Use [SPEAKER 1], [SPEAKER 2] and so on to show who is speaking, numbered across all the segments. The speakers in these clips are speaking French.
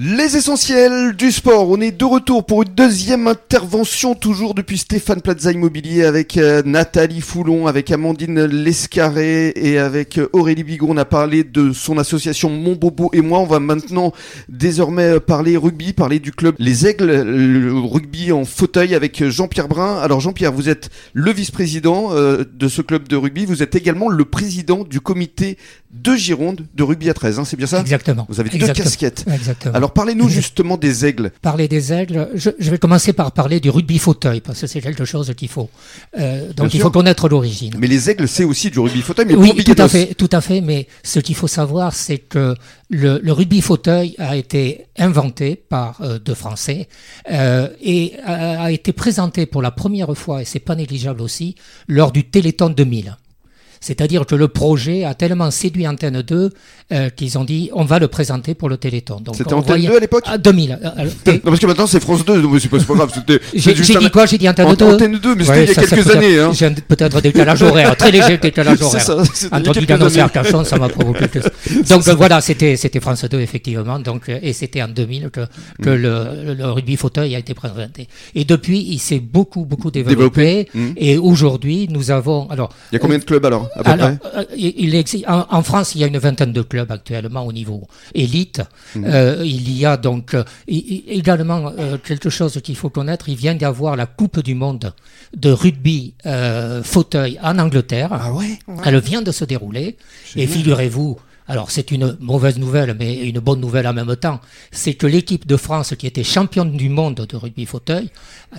[SPEAKER 1] Les essentiels du sport. On est de retour pour une deuxième intervention, toujours depuis Stéphane Plaza Immobilier, avec euh, Nathalie Foulon, avec Amandine Lescarré et avec euh, Aurélie Bigon. On a parlé de son association Mon Bobo et moi. On va maintenant désormais euh, parler rugby, parler du club Les Aigles, le rugby en fauteuil avec Jean-Pierre Brun. Alors Jean-Pierre, vous êtes le vice-président de ce club de rugby. Vous êtes également le président du comité de Gironde de rugby à 13. Hein, c'est bien ça?
[SPEAKER 2] Exactement.
[SPEAKER 1] Vous avez deux casquettes.
[SPEAKER 2] Exactement.
[SPEAKER 1] Alors parlez-nous justement des aigles.
[SPEAKER 2] Parler des aigles, je, vais commencer par parler du rugby fauteuil, parce que c'est quelque chose qu'il faut. Euh, donc il faut connaître l'origine.
[SPEAKER 1] Mais les aigles, c'est aussi du rugby fauteuil, mais
[SPEAKER 2] oui, tout à fait, tout à fait. Mais ce qu'il faut savoir, c'est que le, rugby fauteuil a été inventé par euh, deux Français euh, et a, a, été présenté pour la première fois, et c'est pas négligeable aussi, lors du Téléthon 2000. C'est-à-dire que le projet a tellement séduit Antenne 2 euh, qu'ils ont dit on va le présenter pour le Téléthon.
[SPEAKER 1] C'était Antenne 2 à l'époque
[SPEAKER 2] ah, 2000.
[SPEAKER 1] Euh, euh, non, parce que maintenant c'est France 2, donc c'est pas, pas grave.
[SPEAKER 2] J'ai dit quoi? J'ai dit Antenne 2
[SPEAKER 1] Antenne 2, mais c'était il y a quelques années. Hein.
[SPEAKER 2] J'ai peut-être décalage horaire, très léger décalage horaire. Ça, Entre Guidano et Arcachon, ça m'a provoqué. Donc voilà, c'était France 2 effectivement, donc, et c'était en 2000 que, que mm. le, rugby fauteuil a été présenté. Et depuis, il s'est beaucoup, beaucoup développé. Mm. Et aujourd'hui, nous avons. Alors,
[SPEAKER 1] il y a combien de clubs alors?
[SPEAKER 2] Alors, euh, il en, France, il y a une vingtaine de clubs actuellement au niveau élite. Mhm. Euh, il y a donc euh, également quelque chose qu'il faut connaître. Il vient d'y avoir la Coupe du Monde de rugby fauteuil en Angleterre.
[SPEAKER 1] Ah ouais,
[SPEAKER 2] Elle vient de se dérouler. Et figurez-vous, alors c'est une mauvaise nouvelle, mais une bonne nouvelle en même temps, c'est que l'équipe de France, qui était championne du monde de rugby fauteuil,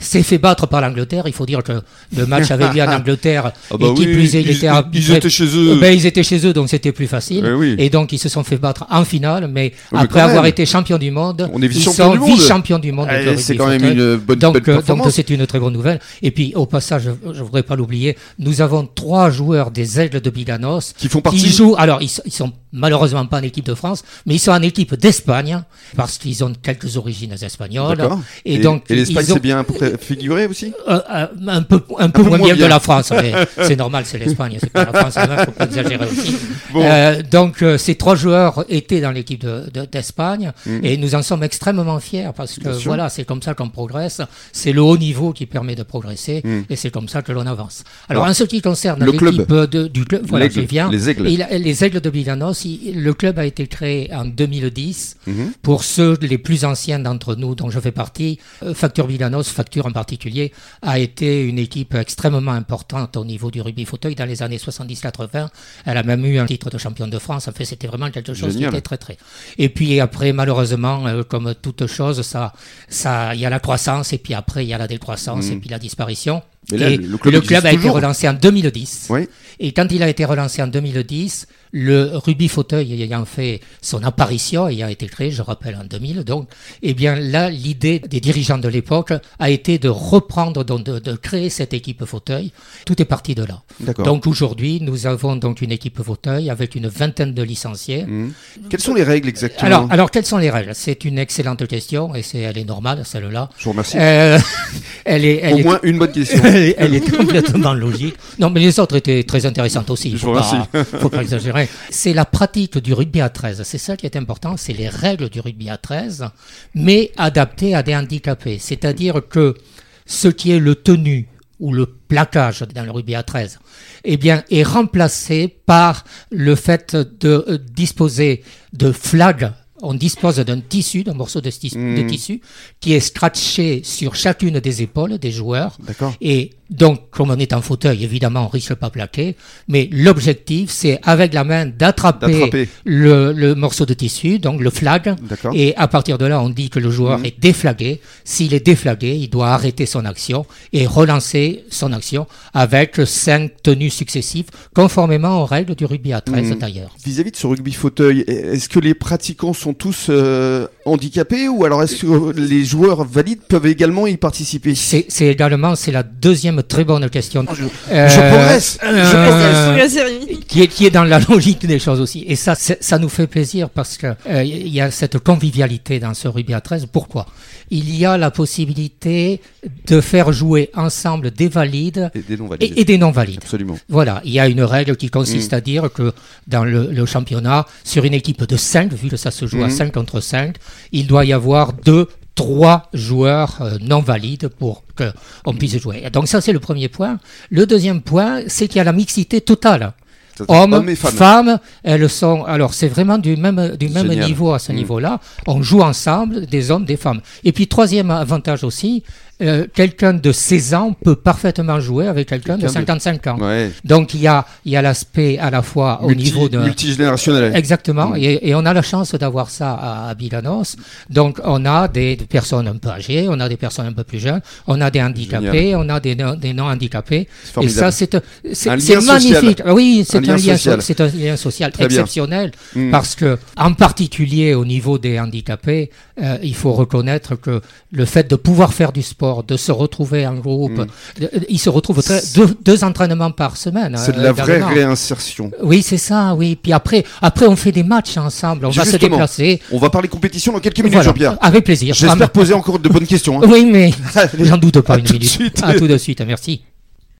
[SPEAKER 2] s'est fait battre par l'Angleterre. Il faut dire que le match avait lieu en Angleterre,
[SPEAKER 1] ah bah et qui plus est, il
[SPEAKER 2] était
[SPEAKER 1] ils, étaient chez eux.
[SPEAKER 2] Ben, ils étaient chez eux, donc c'était plus facile. Eh et donc ils se sont fait battre en finale, mais, après avoir été champion du monde, ils sont vice-champions du monde.
[SPEAKER 1] Eh, c'est quand même une bonne,
[SPEAKER 2] donc,
[SPEAKER 1] euh,
[SPEAKER 2] Donc c'est une très bonne nouvelle. Et puis au passage, je ne voudrais pas l'oublier, nous avons trois joueurs des Aigles de Biganos
[SPEAKER 1] qui font partie.
[SPEAKER 2] Qui jouent. Alors ils, ils sont malheureusement pas en équipe de France, mais ils sont en équipe d'Espagne parce qu'ils ont quelques origines espagnoles.
[SPEAKER 1] Et, et, donc et l'Espagne c'est bien figuré aussi?
[SPEAKER 2] Euh, euh, un peu un, peu, moins, bien, que la France, mais c'est normal, c'est l'Espagne, c'est pas la France, il faut pas exagérer aussi. Euh, donc ces trois joueurs étaient dans l'équipe d'Espagne de, mm. et nous en sommes extrêmement fiers parce que voilà, c'est comme ça qu'on progresse. C'est le haut niveau qui permet de progresser mm. et c'est comme ça que l'on avance. Alors, en ce qui concerne l'équipe du club, voilà, viens,
[SPEAKER 1] les aigles,
[SPEAKER 2] les aigles de Le club a été créé en 2010. Mhm. Pour ceux les plus anciens d'entre nous, dont je fais partie, euh, Facture Villanos, Facture en particulier, a été une équipe extrêmement importante au niveau du rugby fauteuil dans les années 70-80. Elle a même eu un titre de champion de France. En fait, c'était vraiment quelque chose qui était très très. Et puis après, malheureusement, euh, comme toute chose, ça, ça, il y a la croissance et puis après il y a la décroissance et mhm. puis la disparition. Et le club, a été relancé en 2010. Et quand il a été relancé en 2010, le rugby fauteuil ayant fait son apparition, ayant été créé, je rappelle, en 2000, donc, eh bien là, l'idée des dirigeants de l'époque a été de reprendre, donc de, créer cette équipe fauteuil. Tout est parti de là. Donc aujourd'hui, nous avons donc une équipe fauteuil avec une vingtaine de licenciés.
[SPEAKER 1] Mmh. Quelles sont les règles exactement
[SPEAKER 2] alors, alors, quelles sont les règles? C'est une excellente question et c'est, elle est normale, celle-là.
[SPEAKER 1] Je vous remercie. Euh,
[SPEAKER 2] elle est,
[SPEAKER 1] elle Au moins une bonne question.
[SPEAKER 2] elle, est, complètement logique. Non, mais les autres étaient très intéressantes aussi. Il ne faut, faut pas exagérer. C'est la pratique du rugby à 13. C'est ça qui est important, c'est les règles du rugby à 13, mais adaptées à des handicapés. C'est-à-dire que ce qui est le tenu ou le plaquage dans le rugby à 13, eh bien, est remplacé par le fait de euh, disposer de flags on dispose d'un tissu, d'un morceau de, de, hmm. tissu, qui est scratché sur chacune des épaules des joueurs. Et donc, comme on est en fauteuil, évidemment, on risque pas plaquer, mais l'objectif, c'est avec la main d'attraper le, morceau de tissu, donc le flag, et à partir de là, on dit que le joueur mhm. est déflagué. S'il est déflagué, il doit arrêter son action et relancer son action avec cinq tenues successives, conformément aux règles du rugby à 13 mhm. d'ailleurs.
[SPEAKER 1] Vis-à-vis de ce rugby fauteuil, est-ce que les pratiquants sont tous euh, handicapés ou alors est-ce que les joueurs valides peuvent également y participer?
[SPEAKER 2] C'est également, c'est la deuxième très bonne question.
[SPEAKER 1] Je, progresse. je
[SPEAKER 2] progresse. Qui est, qui est dans la logique des choses aussi. Et ça, ça nous fait plaisir parce que il y a cette convivialité dans ce rugby à 13. Pourquoi? Il y a la possibilité de faire jouer ensemble des valides et des non-valides.
[SPEAKER 1] Absolument.
[SPEAKER 2] Voilà, il y a une règle qui consiste mm. à dire que dans le, championnat, sur une équipe de 5, vu que ça se joue à 5 mm. contre 5, il doit y avoir deux trois joueurs euh, non valides pour qu'on puisse jouer. Donc ça, c'est le premier point. Le deuxième point, c'est qu'il y a la mixité totale. Hommes, femmes. elles sont. Alors, c'est vraiment du même, du même niveau à ce mm. niveau-là. On joue ensemble, des hommes, des femmes. Et puis, troisième avantage aussi, euh, quelqu'un de 16 ans peut parfaitement jouer avec quelqu'un de 55 ans. Donc il y a, il y a l'aspect à la fois au niveau de...
[SPEAKER 1] Multigénérationnel.
[SPEAKER 2] Exactement, mm. et, on a la chance d'avoir ça à, Bilanos. Donc on a des, personnes un peu âgées, on a des personnes un peu plus jeunes, on a des handicapés, on a des, des non-handicapés. Et ça, c'est magnifique. Oui, c'est un, lien social, un lien social exceptionnel, mm. parce que en particulier au niveau des handicapés, euh, il faut reconnaître que le fait de pouvoir faire du sport de se retrouver en groupe. Mm. Ils se retrouvent deux, entraînements par semaine.
[SPEAKER 1] C'est de la vraie réinsertion.
[SPEAKER 2] Oui, c'est ça, oui. Puis après, après, on fait des matchs ensemble, on va se déplacer.
[SPEAKER 1] On va parler compétition dans quelques minutes, Jean-Pierre.
[SPEAKER 2] Avec plaisir.
[SPEAKER 1] J'espère poser encore de bonnes questions.
[SPEAKER 2] Hein. Oui, mais j'en doute pas une minute. À tout de suite, merci.